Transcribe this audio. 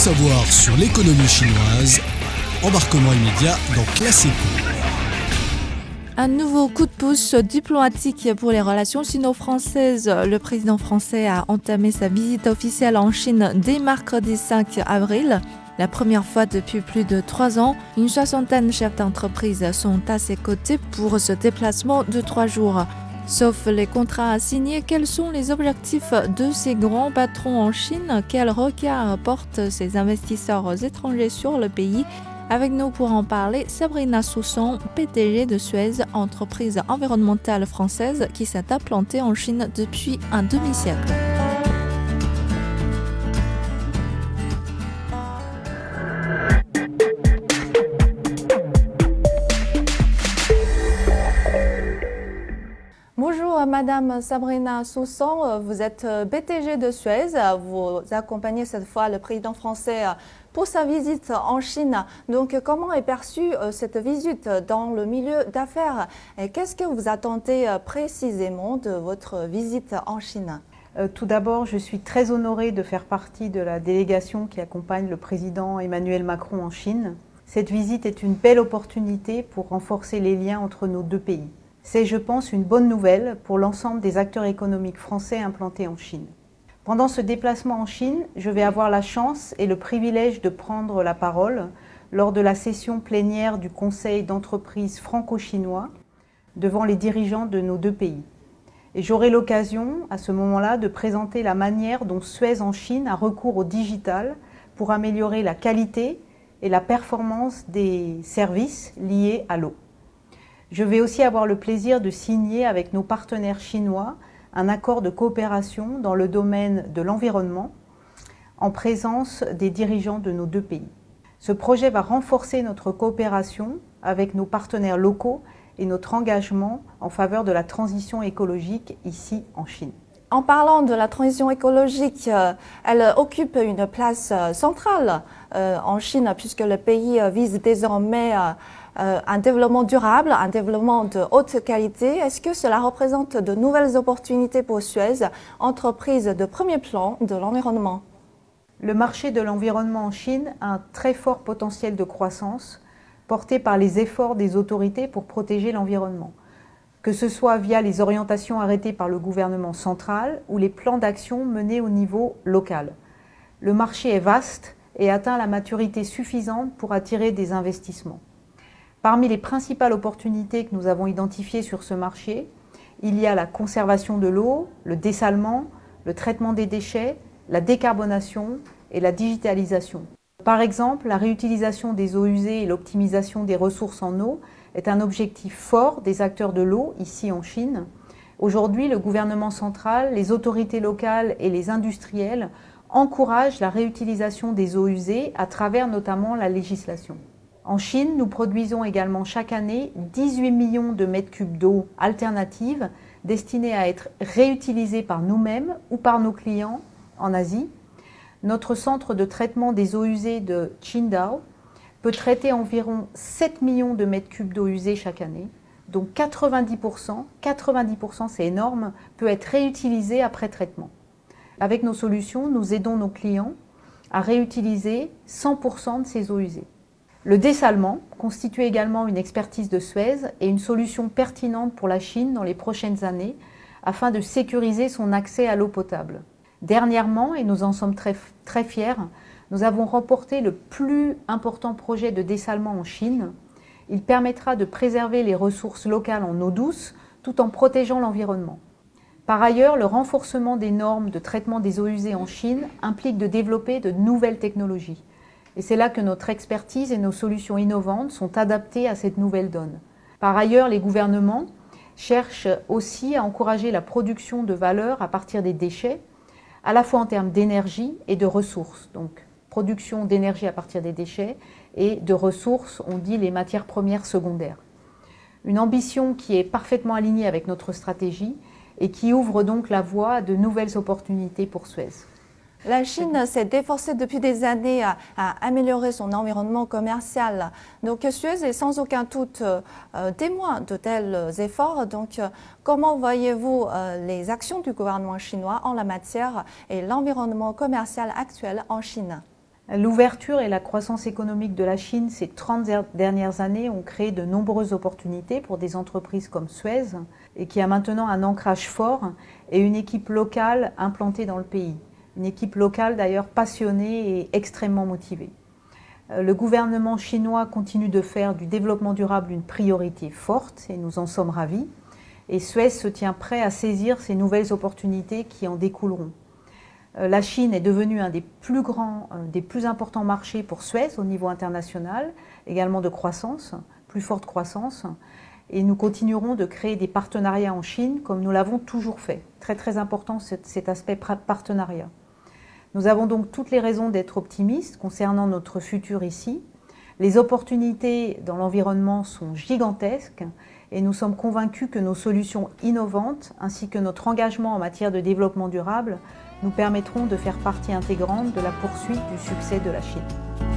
savoir sur l'économie chinoise. Embarquement immédiat dans Classe Un nouveau coup de pouce diplomatique pour les relations sino-françaises. Le président français a entamé sa visite officielle en Chine dès mercredi 5 avril. La première fois depuis plus de trois ans, une soixantaine de chefs d'entreprise sont à ses côtés pour ce déplacement de trois jours. Sauf les contrats à signer, quels sont les objectifs de ces grands patrons en Chine? Quel regard portent ces investisseurs étrangers sur le pays? Avec nous pour en parler, Sabrina Sousson, PDG de Suez, entreprise environnementale française qui s'est implantée en Chine depuis un demi-siècle. Bonjour Madame Sabrina Soussan, vous êtes BTG de Suez, vous accompagnez cette fois le président français pour sa visite en Chine. Donc comment est perçue euh, cette visite dans le milieu d'affaires? Et qu'est-ce que vous attendez euh, précisément de votre visite en Chine? Euh, tout d'abord, je suis très honorée de faire partie de la délégation qui accompagne le président Emmanuel Macron en Chine. Cette visite est une belle opportunité pour renforcer les liens entre nos deux pays. C'est, je pense, une bonne nouvelle pour l'ensemble des acteurs économiques français implantés en Chine. Pendant ce déplacement en Chine, je vais avoir la chance et le privilège de prendre la parole lors de la session plénière du Conseil d'entreprise franco-chinois devant les dirigeants de nos deux pays. Et j'aurai l'occasion à ce moment-là de présenter la manière dont Suez en Chine a recours au digital pour améliorer la qualité et la performance des services liés à l'eau. Je vais aussi avoir le plaisir de signer avec nos partenaires chinois un accord de coopération dans le domaine de l'environnement en présence des dirigeants de nos deux pays. Ce projet va renforcer notre coopération avec nos partenaires locaux et notre engagement en faveur de la transition écologique ici en Chine. En parlant de la transition écologique, euh, elle occupe une place euh, centrale euh, en Chine puisque le pays vise désormais euh, un développement durable, un développement de haute qualité. Est-ce que cela représente de nouvelles opportunités pour Suez, entreprise de premier plan de l'environnement? Le marché de l'environnement en Chine a un très fort potentiel de croissance porté par les efforts des autorités pour protéger l'environnement, que ce soit via les orientations arrêtées par le gouvernement central ou les plans d'action menés au niveau local. Le marché est vaste et atteint la maturité suffisante pour attirer des investissements. Parmi les principales opportunités que nous avons identifiées sur ce marché, il y a la conservation de l'eau, le dessalement, le traitement des déchets, la décarbonation et la digitalisation. Par exemple, la réutilisation des eaux usées et l'optimisation des ressources en eau est un objectif fort des acteurs de l'eau ici en Chine. Aujourd'hui, le gouvernement central, les autorités locales et les industriels encouragent la réutilisation des eaux usées à travers notamment la législation. En Chine, nous produisons également chaque année 18 millions de mètres cubes d'eau alternative destinée à être réutilisée par nous-mêmes ou par nos clients en Asie. Notre centre de traitement des eaux usées de Qingdao peut traiter environ 7 millions de mètres cubes d'eau usée chaque année. Donc 90%, 90% c'est énorme, peut être réutilisé après traitement. Avec nos solutions, nous aidons nos clients à réutiliser 100% de ces eaux usées. Le dessalement constitue également une expertise de Suez et une solution pertinente pour la Chine dans les prochaines années afin de sécuriser son accès à l'eau potable. Dernièrement, et nous en sommes très, fiers, nous avons remporté le plus important projet de dessalement en Chine. Il permettra de préserver les ressources locales en eau douce tout en protégeant l'environnement. Par ailleurs, le renforcement des normes de traitement des eaux usées en Chine implique de développer de nouvelles technologies. Et c'est là que notre expertise et nos solutions innovantes sont adaptées à cette nouvelle donne. Par ailleurs, les gouvernements cherchent aussi à encourager la production de valeur à partir des déchets, à la fois en termes d'énergie et de ressources. Donc, production d'énergie à partir des déchets et de ressources, on dit les matières premières secondaires. Une ambition qui est parfaitement alignée avec notre stratégie et qui ouvre donc la voie à de nouvelles opportunités pour Suez. La Chine s'est déforcée depuis des années à, améliorer son environnement commercial. Donc Suez est sans aucun doute euh, témoin de tels efforts. Donc euh, comment voyez-vous euh, les actions du gouvernement chinois en la matière et l'environnement commercial actuel en Chine? L'ouverture et la croissance économique de la Chine ces 30 dernières années ont créé de nombreuses opportunités pour des entreprises comme Suez qui a maintenant un ancrage fort et une équipe locale implantée dans le pays. Une équipe locale d'ailleurs passionnée et extrêmement motivée. Euh, le gouvernement chinois continue de faire du développement durable une priorité forte et nous en sommes ravis. Et Suez se tient prêt à saisir ces nouvelles opportunités qui en découleront. Euh, la Chine est devenue un des plus grands, des plus importants marchés pour Suez au niveau international, également de croissance, plus forte croissance. Et nous continuerons de créer des partenariats en Chine comme nous l'avons toujours fait. Très très important cet aspect partenariat. Nous avons donc toutes les raisons d'être optimistes concernant notre futur ici. Les opportunités dans l'environnement sont gigantesques et nous sommes convaincus que nos solutions innovantes ainsi que notre engagement en matière de développement durable nous permettront de faire partie intégrante de la poursuite du succès de la Chine.